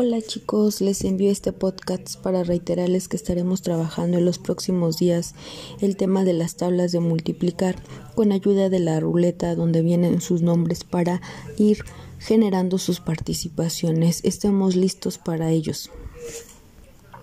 Hola chicos, les envío este podcast para reiterarles que estaremos trabajando en los próximos días el tema de las tablas de multiplicar con ayuda de la ruleta donde vienen sus nombres para ir generando sus participaciones. Estemos listos para ellos.